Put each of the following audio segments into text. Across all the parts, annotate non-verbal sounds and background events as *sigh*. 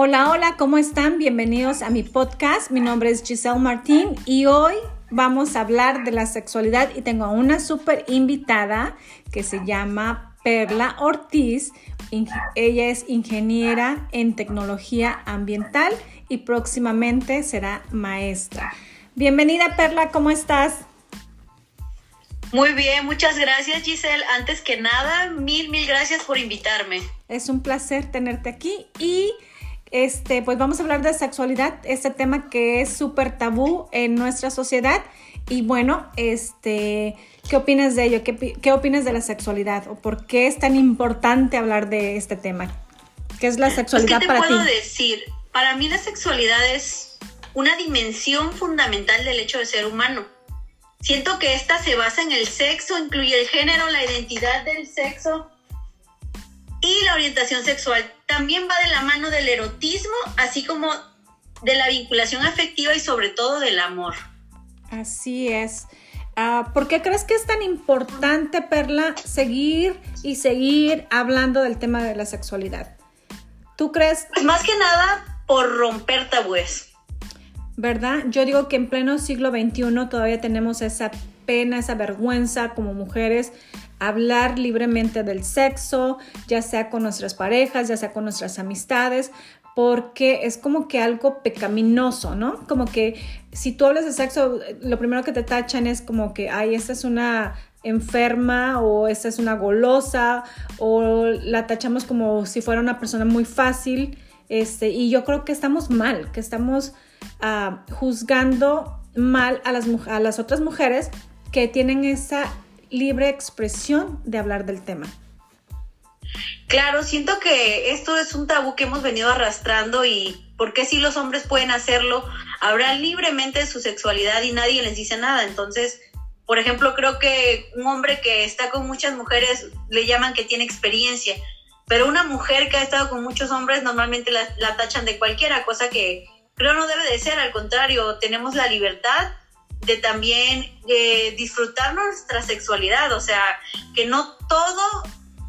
Hola, hola, ¿cómo están? Bienvenidos a mi podcast. Mi nombre es Giselle Martín y hoy vamos a hablar de la sexualidad y tengo a una súper invitada que se llama Perla Ortiz. Ella es ingeniera en tecnología ambiental y próximamente será maestra. Bienvenida Perla, ¿cómo estás? Muy bien, muchas gracias Giselle. Antes que nada, mil, mil gracias por invitarme. Es un placer tenerte aquí y este, pues vamos a hablar de sexualidad, este tema que es súper tabú en nuestra sociedad. Y bueno, este, ¿qué opinas de ello? ¿Qué, ¿Qué, opinas de la sexualidad? ¿O por qué es tan importante hablar de este tema? ¿Qué es la sexualidad pues, ¿qué para te puedo ti? decir? Para mí la sexualidad es una dimensión fundamental del hecho de ser humano. Siento que esta se basa en el sexo, incluye el género, la identidad del sexo, y la orientación sexual también va de la mano del erotismo, así como de la vinculación afectiva y sobre todo del amor. Así es. Uh, ¿Por qué crees que es tan importante, Perla, seguir y seguir hablando del tema de la sexualidad? ¿Tú crees? Pues más que nada por romper tabúes. ¿Verdad? Yo digo que en pleno siglo XXI todavía tenemos esa pena, esa vergüenza como mujeres hablar libremente del sexo, ya sea con nuestras parejas, ya sea con nuestras amistades, porque es como que algo pecaminoso, ¿no? Como que si tú hablas de sexo, lo primero que te tachan es como que, ay, esta es una enferma o esta es una golosa o la tachamos como si fuera una persona muy fácil. Este, y yo creo que estamos mal, que estamos uh, juzgando mal a las, a las otras mujeres que tienen esa libre expresión de hablar del tema. Claro, siento que esto es un tabú que hemos venido arrastrando y porque si los hombres pueden hacerlo, hablar libremente su sexualidad y nadie les dice nada. Entonces, por ejemplo, creo que un hombre que está con muchas mujeres le llaman que tiene experiencia, pero una mujer que ha estado con muchos hombres normalmente la, la tachan de cualquiera, cosa que creo no debe de ser, al contrario, tenemos la libertad de también eh, disfrutar nuestra sexualidad, o sea, que no todo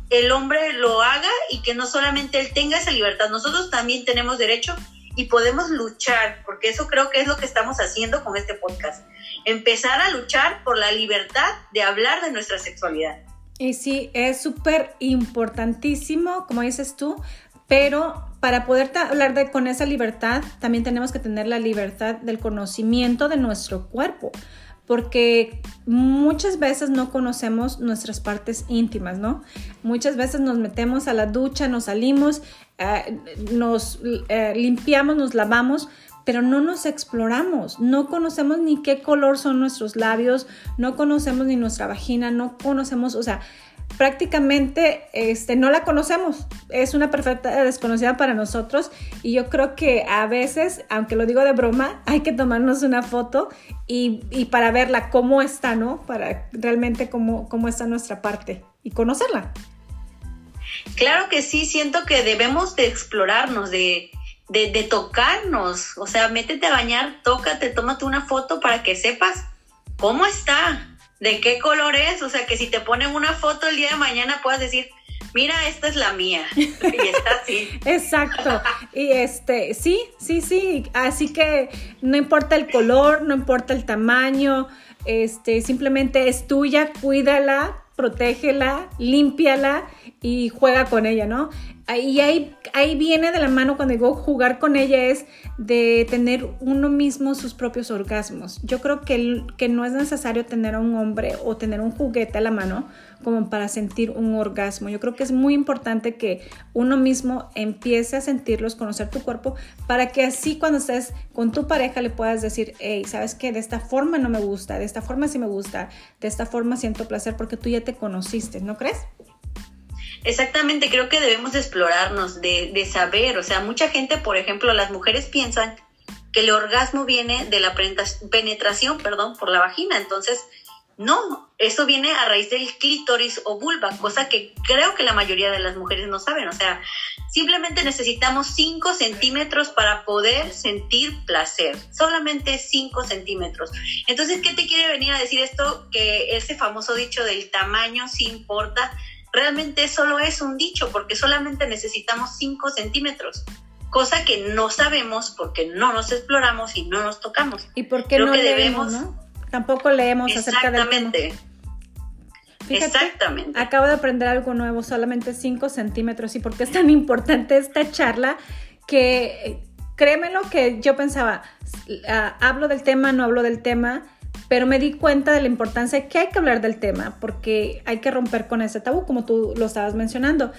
el hombre lo haga y que no solamente él tenga esa libertad, nosotros también tenemos derecho y podemos luchar, porque eso creo que es lo que estamos haciendo con este podcast, empezar a luchar por la libertad de hablar de nuestra sexualidad. Y sí, es súper importantísimo, como dices tú, pero para poder hablar de, con esa libertad, también tenemos que tener la libertad del conocimiento de nuestro cuerpo, porque muchas veces no conocemos nuestras partes íntimas, ¿no? Muchas veces nos metemos a la ducha, nos salimos, eh, nos eh, limpiamos, nos lavamos, pero no nos exploramos, no conocemos ni qué color son nuestros labios, no conocemos ni nuestra vagina, no conocemos, o sea, prácticamente este, no la conocemos. Es una perfecta desconocida para nosotros y yo creo que a veces, aunque lo digo de broma, hay que tomarnos una foto y, y para verla cómo está, ¿no? Para realmente cómo, cómo está nuestra parte y conocerla. Claro que sí, siento que debemos de explorarnos, de, de, de tocarnos. O sea, métete a bañar, tócate, tómate una foto para que sepas cómo está de qué color es, o sea, que si te ponen una foto el día de mañana puedas decir, mira, esta es la mía. Y está así. *laughs* Exacto. Y este, sí, sí, sí. Así que no importa el color, no importa el tamaño, este, simplemente es tuya, cuídala, protégela, límpiala y juega con ella, ¿no? Y ahí, ahí viene de la mano cuando digo jugar con ella es de tener uno mismo sus propios orgasmos. Yo creo que, que no es necesario tener a un hombre o tener un juguete a la mano como para sentir un orgasmo. Yo creo que es muy importante que uno mismo empiece a sentirlos, conocer tu cuerpo, para que así cuando estés con tu pareja le puedas decir, hey, ¿sabes qué? De esta forma no me gusta, de esta forma sí me gusta, de esta forma siento placer porque tú ya te conociste, ¿no crees? Exactamente, creo que debemos explorarnos, de, de, saber, o sea, mucha gente, por ejemplo, las mujeres piensan que el orgasmo viene de la penetración, perdón, por la vagina, entonces, no, eso viene a raíz del clítoris o vulva, cosa que creo que la mayoría de las mujeres no saben, o sea, simplemente necesitamos 5 centímetros para poder sentir placer, solamente 5 centímetros. Entonces, ¿qué te quiere venir a decir esto? Que ese famoso dicho del tamaño sí importa, realmente solo es un dicho porque solamente necesitamos 5 centímetros. cosa que no sabemos porque no nos exploramos y no nos tocamos. ¿Y por qué no leemos, ¿no? Tampoco leemos acerca del tema. Exactamente. Acabo de aprender algo nuevo, solamente 5 centímetros. ¿Y por qué es tan importante esta charla? Que créeme lo que yo pensaba, ah, hablo del tema, no hablo del tema, pero me di cuenta de la importancia de que hay que hablar del tema, porque hay que romper con ese tabú, como tú lo estabas mencionando.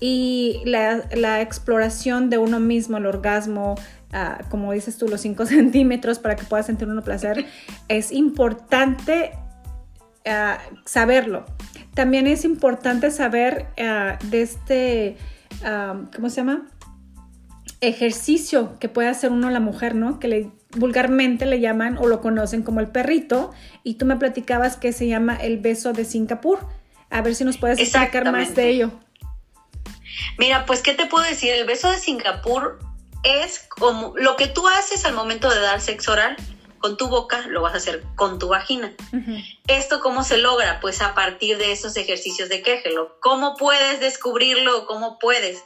Y la, exploración de uno mismo, el orgasmo, ah, como dices tú, los 5 *laughs* centímetros para que pueda sentir uno placer, *laughs* es importante saberlo. También es importante saber ah, de este, ah, ¿cómo se llama? Ejercicio que puede hacer uno la mujer, ¿no? Que le, vulgarmente le llaman o lo conocen como el perrito. Y tú me platicabas que se llama el beso de Singapur. A ver si nos puedes explicar más de ello. Mira, pues, ¿qué te puedo decir? El beso de Singapur es como lo que tú haces al momento de dar sexo oral con tu boca, lo vas a hacer con tu vagina. ¿Esto cómo se logra? Pues a partir de esos ejercicios de quejelo. ¿Cómo puedes descubrirlo? ¿Cómo puedes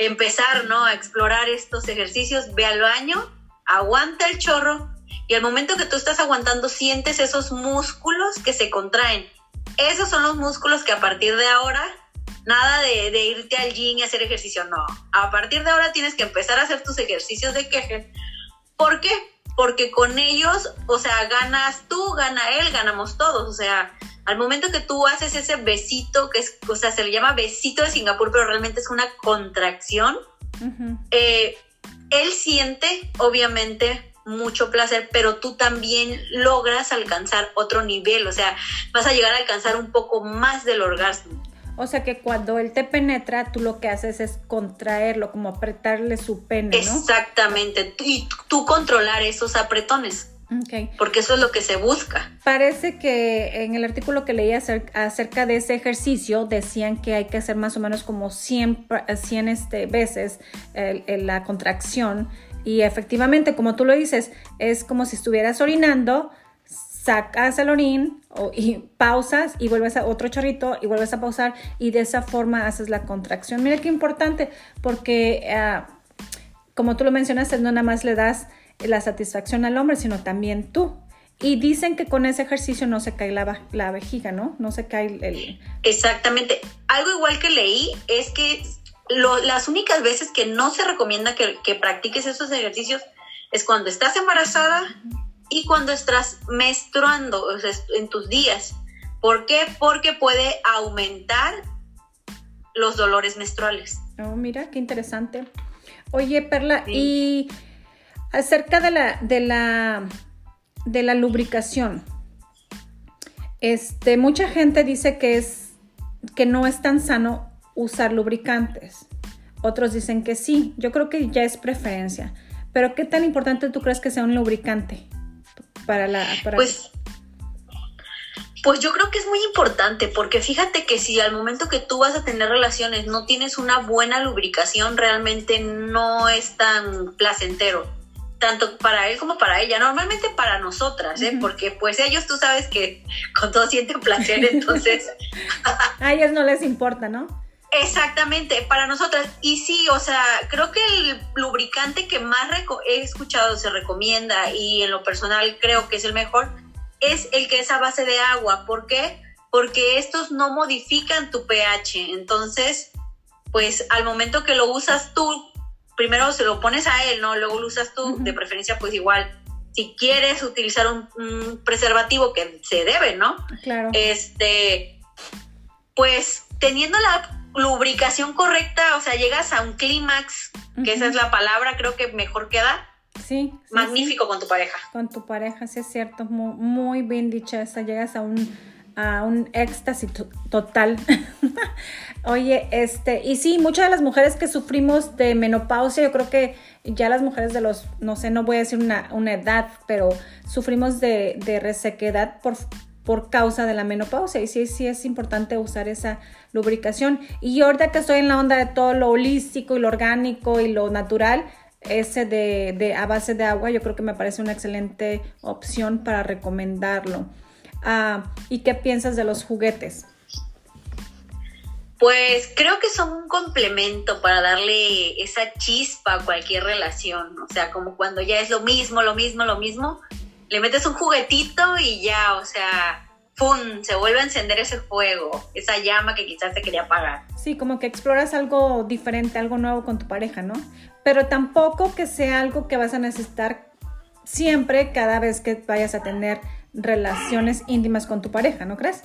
empezar ¿no? a explorar estos ejercicios? Ve al baño, aguanta el chorro y al momento que tú estás aguantando sientes esos músculos que se contraen. Esos son los músculos que a partir de ahora, nada de, de irte al gym y hacer ejercicio, no. A partir de ahora tienes que empezar a hacer tus ejercicios de queje. ¿Por qué? Porque con ellos, o sea, ganas tú, gana él, ganamos todos, o sea, al momento que tú haces ese besito, que es, o sea, se le llama besito de Singapur, pero realmente es una contracción, eh, él siente, obviamente, mucho placer, pero tú también logras alcanzar otro nivel, o sea, vas a llegar a alcanzar un poco más del orgasmo. O sea que cuando él te penetra, tú lo que haces es contraerlo, como apretarle su pene, ¿no? Exactamente. Y tú controlar esos apretones. Okay. Porque eso es lo que se busca. Parece que en el artículo que leí acerca de ese ejercicio decían que hay que hacer más o menos como 100, 100 este, veces la contracción y efectivamente, como tú lo dices, es como si estuvieras orinando, sacas el orín y pausas y vuelves a otro chorrito y vuelves a pausar y de esa forma haces la contracción. Mira qué importante porque ah, como tú lo mencionaste, no nada más le das la satisfacción al hombre, sino también tú. Y dicen que con ese ejercicio no se cae la, la vejiga, ¿no? No se cae el... Exactamente. Algo igual que leí es que las únicas veces que no se recomienda que, que practiques esos ejercicios es cuando estás embarazada y cuando estás menstruando, o sea, en tus días. ¿Por qué? Porque puede aumentar los dolores menstruales. Oh, mira, qué interesante. Oye, Perla, y acerca de la, de la, de la lubricación, este, mucha gente dice que es que no es tan sano usar lubricantes. Otros dicen que sí. Yo creo que ya es preferencia. Pero ¿qué tan importante tú crees que sea un lubricante? Para la... Pues, pues yo creo que es muy importante porque fíjate que si al momento que tú vas a tener relaciones no tienes una buena lubricación, realmente no es tan placentero, tanto para él como para ella, normalmente para nosotras, ¿eh? porque pues ellos tú sabes que con todo sienten placer, *laughs* entonces... a ellos no les importa, ¿no? Exactamente, para nosotras. Y sí, o sea, creo que el lubricante que más he escuchado se recomienda y en lo personal creo que es el mejor, es el que es a base de agua. ¿Por qué? Porque estos no modifican tu pH. Entonces, pues al momento que lo usas tú, primero se lo pones a él, ¿no? Luego lo usas tú, de preferencia pues igual. Si quieres utilizar un, un preservativo que se debe, ¿no? Claro. Este, pues teniendo la lubricación correcta, o sea, llegas a un clímax, que esa es la palabra, creo que mejor queda. Sí. Magnífico con tu pareja. Con tu pareja, sí es cierto, muy, bien dicha esa, llegas a un, a un éxtasis total. *laughs* Oye, este, y sí, muchas de las mujeres que sufrimos de menopausia, yo creo que ya las mujeres de los, no sé, no voy a decir una, una edad, pero sufrimos de, de resequedad por, por causa de la menopausia y sí, sí es importante usar esa lubricación. Y ahorita que estoy en la onda de todo lo holístico y lo orgánico y lo natural, ese de, a base de agua yo creo que me parece una excelente opción para recomendarlo. Ah, ¿Y qué piensas de los juguetes? Pues creo que son un complemento para darle esa chispa a cualquier relación. O sea, como cuando ya es lo mismo, lo mismo, lo mismo, le metes un juguetito y ya, o sea, ¡pum! Se vuelve a encender ese fuego, esa llama que quizás te quería apagar. Sí, como que exploras algo diferente, algo nuevo con tu pareja, ¿no? Pero tampoco que sea algo que vas a necesitar siempre cada vez que vayas a tener relaciones íntimas con tu pareja, ¿no crees?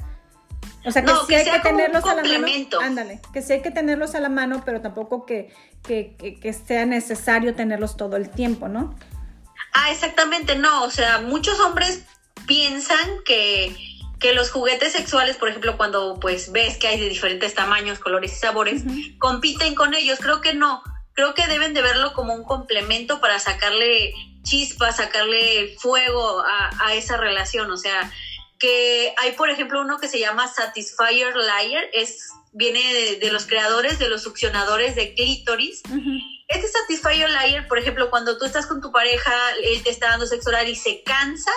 O sea, que sí hay que tenerlos a la mano. Ándale, que sí hay que tenerlos a la mano, pero tampoco que, que, que, sea necesario tenerlos todo el tiempo, ¿no? Ah, exactamente, no. O sea, muchos hombres piensan que, que los juguetes sexuales, por ejemplo, cuando pues ves que hay de diferentes tamaños, colores y sabores, compiten con ellos. Creo que no. Creo que deben de verlo como un complemento para sacarle chispa, sacarle fuego a, a esa relación. O sea, que hay, por ejemplo, uno que se llama Satisfier Liar, es, viene de, los creadores de los succionadores de clítoris. Este Satisfier Liar, por ejemplo, cuando tú estás con tu pareja, él te está dando sexo oral y se cansa,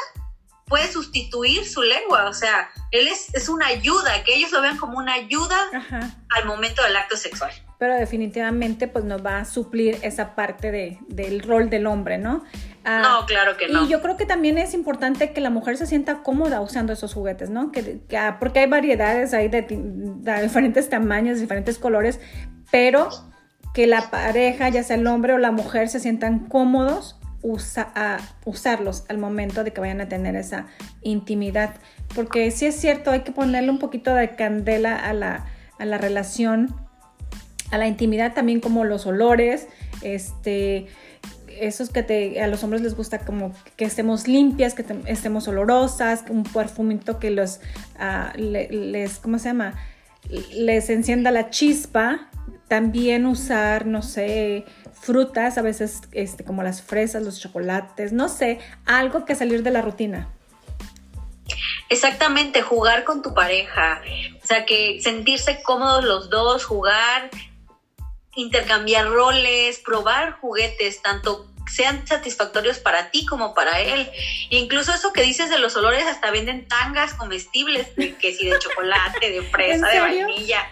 puede sustituir su lengua, o sea, él es, es una ayuda, que ellos lo vean como una ayuda al momento del acto sexual. Pero definitivamente pues nos va a suplir esa parte de, del rol del hombre, ¿no? Ah, no, claro que no. Y yo creo que también es importante que la mujer se sienta cómoda usando esos juguetes, ¿no? Que, ah, porque hay variedades ahí de, diferentes tamaños, diferentes colores, pero que la pareja, ya sea el hombre o la mujer, se sientan cómodos a usarlos al momento de que vayan a tener esa intimidad. Porque sí es cierto, hay que ponerle un poquito de candela a la, a la relación, a la intimidad también como los olores, este esos que te, a los hombres les gusta como que estemos limpias, que estemos olorosas, un perfumito que los, uh, les, ¿cómo se llama? Les encienda la chispa. También usar, no sé, frutas, a veces este, como las fresas, los chocolates, no sé, algo que salir de la rutina. Exactamente, jugar con tu pareja, o sea, que sentirse cómodos los dos, jugar, intercambiar roles, probar juguetes, tanto sean satisfactorios para ti como para él. incluso eso que dices de los olores, hasta venden tangas comestibles, que si de chocolate, de *laughs* fresa, de vainilla.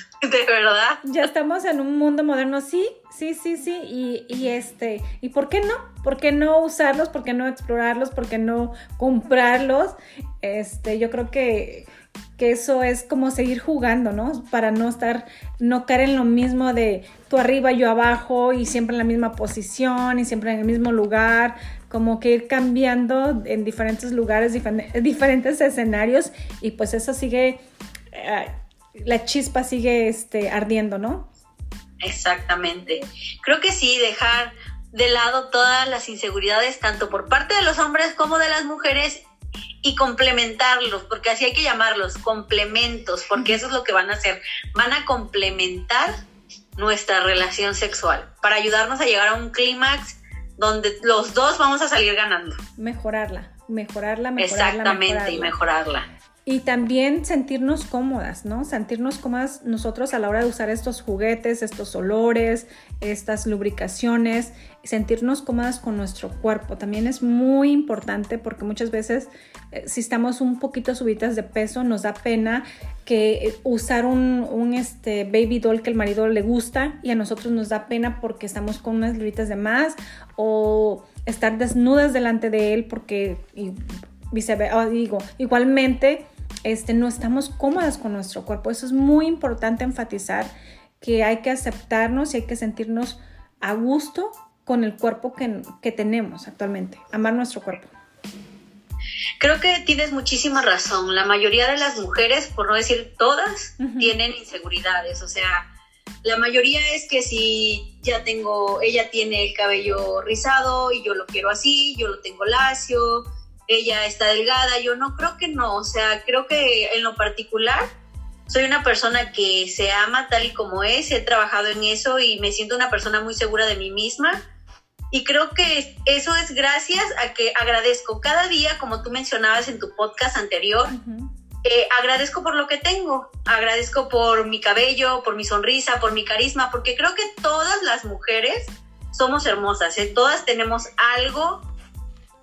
*laughs* De verdad. Ya estamos en un mundo moderno, sí, sí, sí, sí. Y, y, este, ¿y por qué no? ¿Por qué no usarlos? ¿Por qué no explorarlos? ¿Por qué no comprarlos? Este, yo creo que que eso es como seguir jugando, ¿no? Para no estar, no caer en lo mismo de tú arriba, yo abajo y siempre en la misma posición y siempre en el mismo lugar, como que ir cambiando en diferentes lugares, diferentes escenarios y pues eso sigue, eh, la chispa sigue este, ardiendo, ¿no? Exactamente. Creo que sí, dejar de lado todas las inseguridades, tanto por parte de los hombres como de las mujeres, y complementarlos, porque así hay que llamarlos, complementos, porque eso es lo que van a hacer. Van a complementar nuestra relación sexual para ayudarnos a llegar a un clímax donde los dos vamos a salir ganando. Mejorarla, mejorarla, mejorarla. Exactamente, y mejorarla. Y también sentirnos cómodas, ¿no? Sentirnos cómodas nosotros a la hora de usar estos juguetes, estos olores, estas lubricaciones, sentirnos cómodas con nuestro cuerpo. También es muy importante porque muchas veces eh, si estamos un poquito subidas de peso nos da pena que eh, usar un, este, baby doll que el marido le gusta y a nosotros nos da pena porque estamos con unas libritas de más o estar desnudas delante de él porque y viceversa, digo, igualmente este, no estamos cómodas con nuestro cuerpo. Eso es muy importante enfatizar que hay que aceptarnos y hay que sentirnos a gusto con el cuerpo que, tenemos actualmente, amar nuestro cuerpo. Creo que tienes muchísima razón. La mayoría de las mujeres, por no decir todas, tienen inseguridades. O sea, la mayoría es que si ya tengo, ella tiene el cabello rizado y yo lo quiero así, yo lo tengo lacio, ella está delgada, yo no, creo que no, o sea, creo que en lo particular soy una persona que se ama tal y como es, he trabajado en eso y me siento una persona muy segura de mí misma. Y creo que eso es gracias a que agradezco cada día, como tú mencionabas en tu podcast anterior, eh, agradezco por lo que tengo, agradezco por mi cabello, por mi sonrisa, por mi carisma, porque creo que todas las mujeres somos hermosas, ¿eh? todas tenemos algo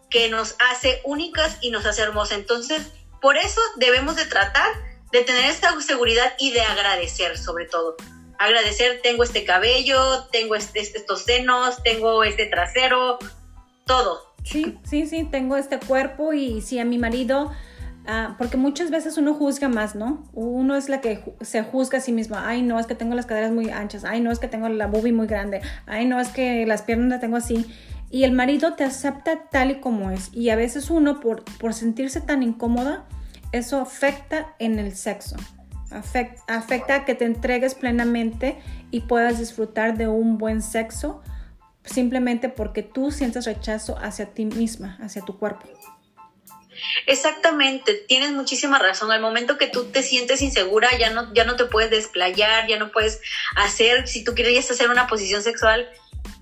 que nos hace únicas y nos hace hermosas. Entonces, por eso debemos de tratar de tener esta seguridad y de agradecer sobre todo. Agradecer, tengo este cabello, tengo este, estos senos, tengo este trasero, todo. Sí, sí, sí, tengo este cuerpo y si a mi marido, ah, porque muchas veces uno juzga más, ¿no? Uno es la que se juzga a sí mismo, ay, no, es que tengo las caderas muy anchas, ay, no, es que tengo la boobie muy grande, ay, no, es que las piernas las tengo así. Y el marido te acepta tal y como es. Y a veces uno, por, por sentirse tan incómoda, eso afecta en el sexo. Afecta, a que te entregues plenamente y puedas disfrutar de un buen sexo simplemente porque tú sientes rechazo hacia ti misma, hacia tu cuerpo. Exactamente, tienes muchísima razón. Al momento que tú te sientes insegura, ya no, ya no te puedes desplayar, ya no puedes hacer, si tú quieres hacer una posición sexual,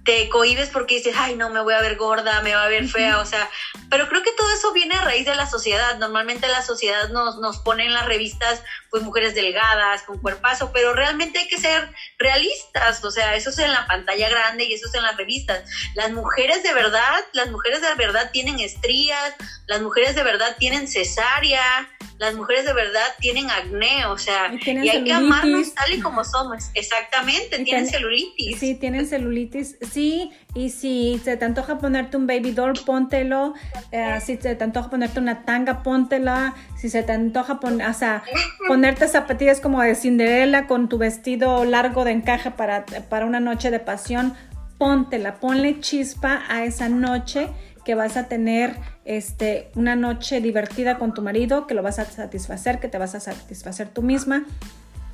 te cohibes porque dices, ay, no, me voy a ver gorda, me va a ver fea, o sea, pero creo que todo eso viene a raíz de la sociedad. Normalmente la sociedad nos, nos pone en las revistas, pues, mujeres delgadas, con cuerpazo, pero realmente hay que ser realistas, o sea, eso es en la pantalla grande y eso es en las revistas. Las mujeres de verdad, las mujeres de verdad tienen estrías, las mujeres de verdad tienen cesárea, las mujeres de verdad tienen acné, o sea, y, hay que amarnos tal y como somos. Exactamente, tienen celulitis. Sí, tienen celulitis, sí, y si se te antoja ponerte un baby doll, póntelo. Eh, si se te antoja ponerte una tanga, póntela. Si se te antoja o sea, ponerte zapatillas como de Cinderella con tu vestido largo de encaje para, para una noche de pasión, póntela. Ponle chispa a esa noche que vas a tener este, una noche divertida con tu marido, que lo vas a satisfacer, que te vas a satisfacer tú misma.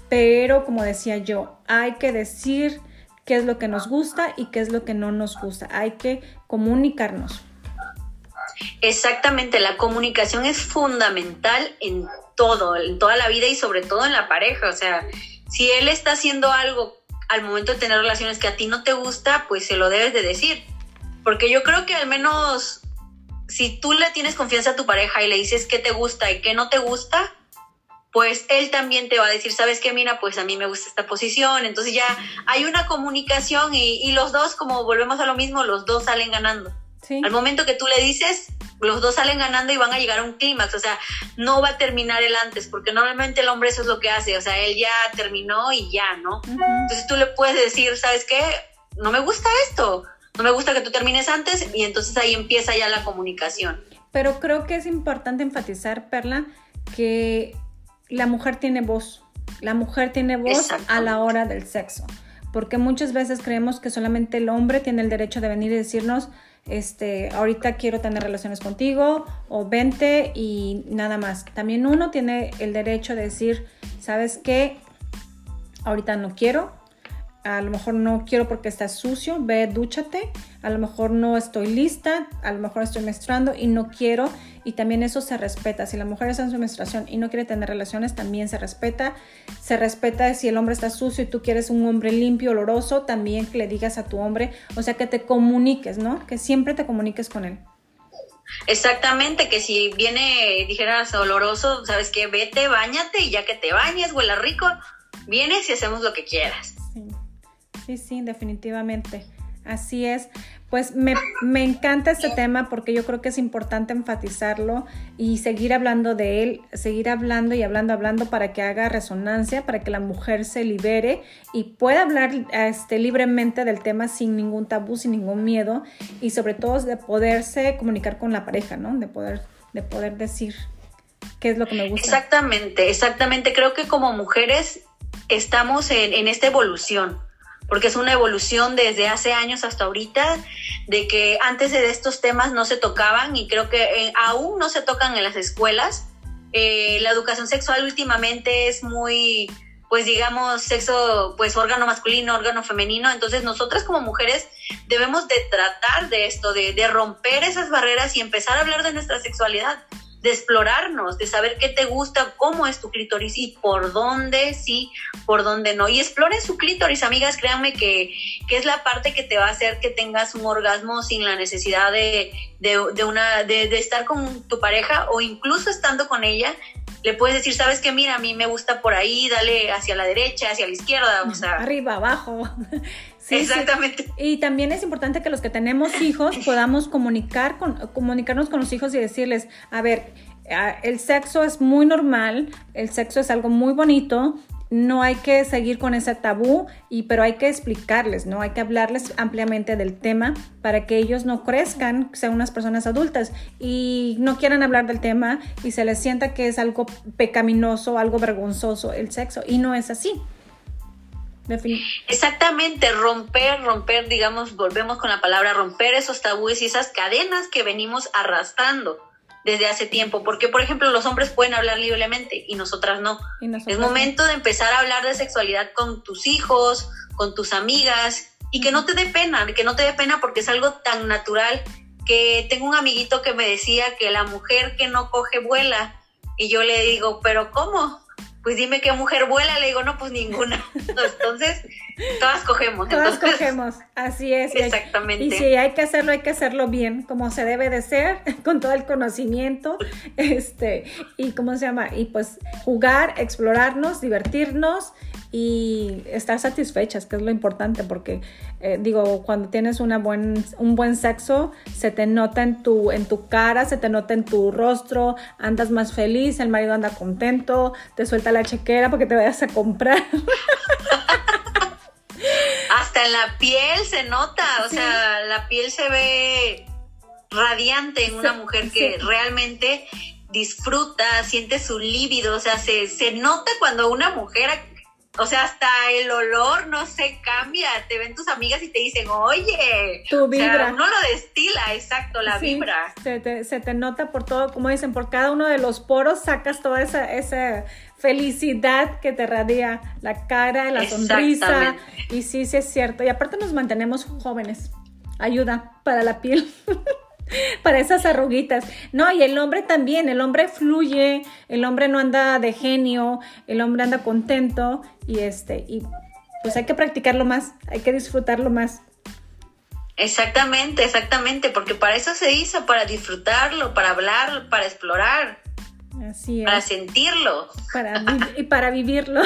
Pero como decía yo, hay que decir qué es lo que nos gusta y qué es lo que no nos gusta. Hay que comunicarnos. Exactamente, la comunicación es fundamental en todo, en toda la vida y sobre todo en la pareja. O sea, si él está haciendo algo al momento de tener relaciones que a ti no te gusta, pues se lo debes de decir. Porque yo creo que al menos si tú le tienes confianza a tu pareja y le dices qué te gusta y qué no te gusta, pues él también te va a decir, ¿sabes qué? Mira, pues a mí me gusta esta posición. Entonces ya hay una comunicación y, los dos, como volvemos a lo mismo, los dos salen ganando. Al momento que tú le dices, los dos salen ganando y van a llegar a un clímax. O sea, no va a terminar el antes, porque normalmente el hombre eso es lo que hace. O sea, él ya terminó y ya, ¿no? Entonces tú le puedes decir, ¿sabes qué? No me gusta esto no me gusta que tú termines antes y entonces ahí empieza ya la comunicación. Pero creo que es importante enfatizar, Perla, que la mujer tiene voz. La mujer tiene voz a la hora del sexo. Porque muchas veces creemos que solamente el hombre tiene el derecho de venir y decirnos, este, ahorita quiero tener relaciones contigo o vente y nada más. También uno tiene el derecho de decir, ¿sabes qué? Ahorita no quiero, a lo mejor no quiero porque está sucio, ve, dúchate, a lo mejor no estoy lista, a lo mejor estoy menstruando y no quiero, y también eso se respeta. Si la mujer está en su menstruación y no quiere tener relaciones, también se respeta. Se respeta si el hombre está sucio y tú quieres un hombre limpio, oloroso, también que le digas a tu hombre, o sea, que te comuniques, ¿no? Que siempre te comuniques con él. Exactamente, que si viene, dijeras, oloroso, sabes que vete, bañate y ya que te bañes, huela rico, vienes y hacemos lo que quieras. Sí, sí, definitivamente. Así es. Pues me, encanta este tema porque yo creo que es importante enfatizarlo y seguir hablando de él, seguir hablando y hablando, hablando para que haga resonancia, para que la mujer se libere y pueda hablar este, libremente del tema sin ningún tabú, sin ningún miedo y sobre todo de poderse comunicar con la pareja, ¿no? De poder, de poder decir qué es lo que me gusta. Exactamente, exactamente. Creo que como mujeres estamos en, en esta evolución porque es una evolución desde hace años hasta ahorita, de que antes de estos temas no se tocaban y creo que eh, aún no se tocan en las escuelas. Eh, la educación sexual últimamente es muy, pues digamos, sexo, pues órgano masculino, órgano femenino, entonces nosotras como mujeres debemos de tratar de esto, de, de romper esas barreras y empezar a hablar de nuestra sexualidad de explorarnos, de saber qué te gusta, cómo es tu clítoris y por dónde sí, por dónde no. Y exploren su clítoris, amigas, créanme que, que es la parte que te va a hacer que tengas un orgasmo sin la necesidad de, de, una, de, de estar con tu pareja o incluso estando con ella, le puedes decir, sabes que mira, a mí me gusta por ahí, dale hacia la derecha, hacia la izquierda, o sea. Arriba, abajo. Exactamente. Y también es importante que los que tenemos hijos *laughs* podamos comunicar con, comunicarnos con los hijos y decirles, a ver, el sexo es muy normal, el sexo es algo muy bonito, no hay que seguir con ese tabú, y, pero hay que explicarles, ¿no? Hay que hablarles ampliamente del tema para que ellos no crezcan, sean unas personas adultas y no quieran hablar del tema y se les sienta que es algo pecaminoso, algo vergonzoso el sexo. Y no es así. Exactamente, romper, romper, digamos, volvemos con la palabra romper esos tabúes y esas cadenas que venimos arrastrando desde hace tiempo, porque por ejemplo los hombres pueden hablar libremente y nosotras no. es momento de empezar a hablar de sexualidad con tus hijos, con tus amigas y que no te dé pena, que no te dé pena porque es algo tan natural que tengo un amiguito que me decía que la mujer que no coge vuela y yo le digo, pero ¿cómo? Pues dime qué mujer vuela, le digo, no, pues ninguna. *laughs* Entonces, todas cogemos. Todas cogemos, así es. Exactamente. Y si hay que hacerlo, hay que hacerlo bien, como se debe de ser, *laughs* con todo el conocimiento, este, y cómo se llama, y pues jugar, explorarnos, divertirnos y estar satisfechas, que es lo importante, porque eh, digo, cuando tienes una buen, un buen sexo, se te nota en tu, en tu cara, se te nota en tu rostro, andas más feliz, el marido anda contento, te suelta la chequera porque te vayas a comprar. *laughs* Hasta en la piel se nota, o sea, la piel se ve radiante en una mujer que realmente disfruta, siente su líbido, o sea, se, se nota cuando una mujer o sea, hasta el olor no se cambia. Te ven tus amigas y te dicen, oye, tu vibra. uno lo destila, exacto, la vibra. Se te, se te, nota por todo, como dicen, por cada uno de los poros sacas toda esa, esa felicidad que te radia la cara, la sonrisa. Y sí, sí es cierto. Y aparte nos mantenemos jóvenes. Ayuda para la piel. *laughs* *laughs* para esas arruguitas. No, y el hombre también, el hombre fluye, el hombre no anda de genio, el hombre anda contento y este, y pues hay que practicarlo más, hay que disfrutarlo más. Exactamente, exactamente, porque para eso se hizo, para disfrutarlo, para hablar, para explorar. Así es. Para sentirlo. Para *laughs* y para vivirlo.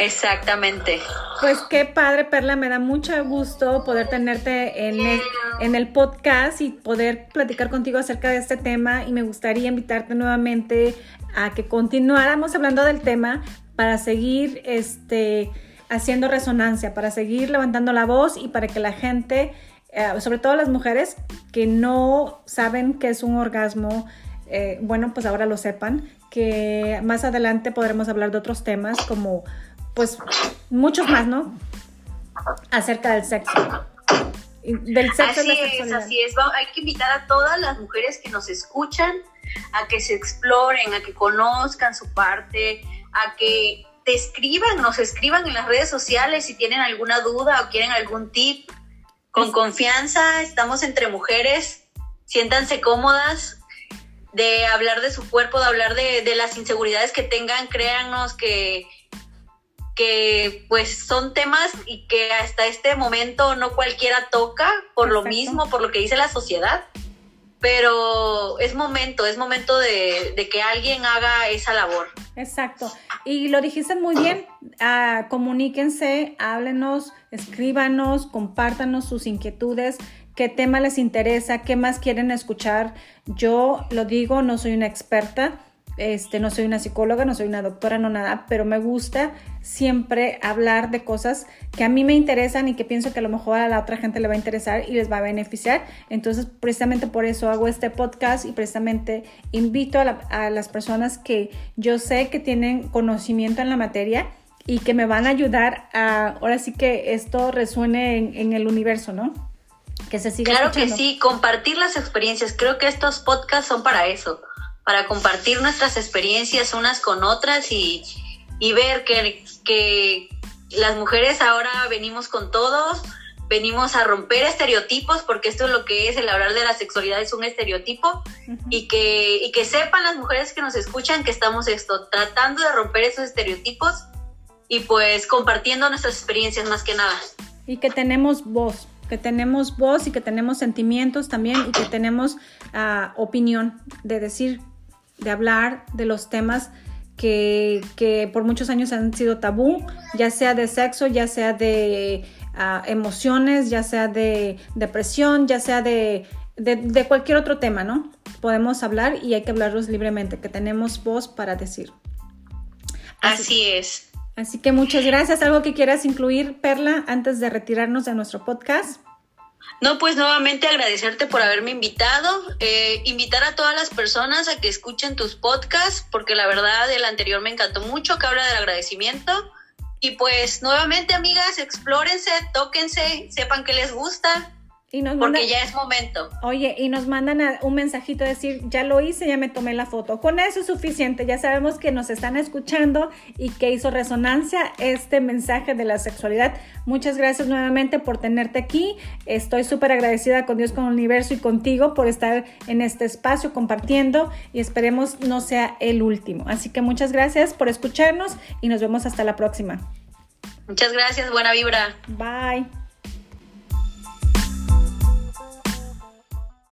Exactamente. Pues qué padre, Perla, me da mucho gusto poder tenerte en el, en el podcast y poder platicar contigo acerca de este tema y me gustaría invitarte nuevamente a que continuáramos hablando del tema para seguir este, haciendo resonancia, para seguir levantando la voz y para que la gente, eh, sobre todo las mujeres que no saben qué es un orgasmo, eh, bueno, pues ahora lo sepan que más adelante podremos hablar de otros temas como, pues, muchos más, ¿no? Acerca del sexo. Del sexo así es, así es. Hay que invitar a todas las mujeres que nos escuchan a que se exploren, a que conozcan su parte, a que te escriban, nos escriban en las redes sociales si tienen alguna duda o quieren algún tip. Con confianza, estamos entre mujeres, siéntanse cómodas, de hablar de su cuerpo, de hablar de, las inseguridades que tengan, créanos que, que pues son temas y que hasta este momento no cualquiera toca por lo mismo, por lo que dice la sociedad. Pero es momento, es momento de, que alguien haga esa labor. Exacto. Y lo dijiste muy bien. Ah, comuníquense, háblenos, escríbanos, compártanos sus inquietudes qué tema les interesa, qué más quieren escuchar. Yo lo digo, no soy una experta, este, no soy una psicóloga, no soy una doctora, no nada, pero me gusta siempre hablar de cosas que a mí me interesan y que pienso que a lo mejor a la otra gente le va a interesar y les va a beneficiar. Entonces, precisamente por eso hago este podcast y precisamente invito a, las personas que yo sé que tienen conocimiento en la materia y que me van a ayudar a, ahora sí que esto resuene en, en el universo, ¿no? Que se siga Claro que sí, compartir las experiencias. Creo que estos podcasts son para eso, para compartir nuestras experiencias unas con otras y, ver que, que las mujeres ahora venimos con todos, venimos a romper estereotipos, porque esto es lo que es el hablar de la sexualidad, es un estereotipo, y, que, y que sepan las mujeres que nos escuchan que estamos esto, tratando de romper esos estereotipos y pues compartiendo nuestras experiencias más que nada. Y que tenemos voz, que tenemos voz y que tenemos sentimientos también y que tenemos ah, opinión de decir, de hablar de los temas que, por muchos años han sido tabú, ya sea de sexo, ya sea de ah, emociones, ya sea de depresión, ya sea de, de, cualquier otro tema, ¿no? podemos hablar y hay que hablarlos libremente, que tenemos voz para decir. Así, es. Así que muchas gracias. ¿Algo que quieras incluir, Perla, antes de retirarnos de nuestro podcast? No, pues nuevamente agradecerte por haberme invitado, eh, invitar a todas las personas a que escuchen tus podcasts, porque la verdad el anterior me encantó mucho, que habla del agradecimiento. Y pues nuevamente, amigas, explórense, tóquense, sepan que les gusta, porque ya es momento. Oye, y nos mandan un mensajito decir, ya lo hice, ya me tomé la foto. Con eso es suficiente, ya sabemos que nos están escuchando y que hizo resonancia este mensaje de la sexualidad. Muchas gracias nuevamente por tenerte aquí. Estoy súper agradecida con Dios, con el universo y contigo por estar en este espacio compartiendo y esperemos no sea el último. Así que muchas gracias por escucharnos y nos vemos hasta la próxima. Muchas gracias, buena vibra. Bye.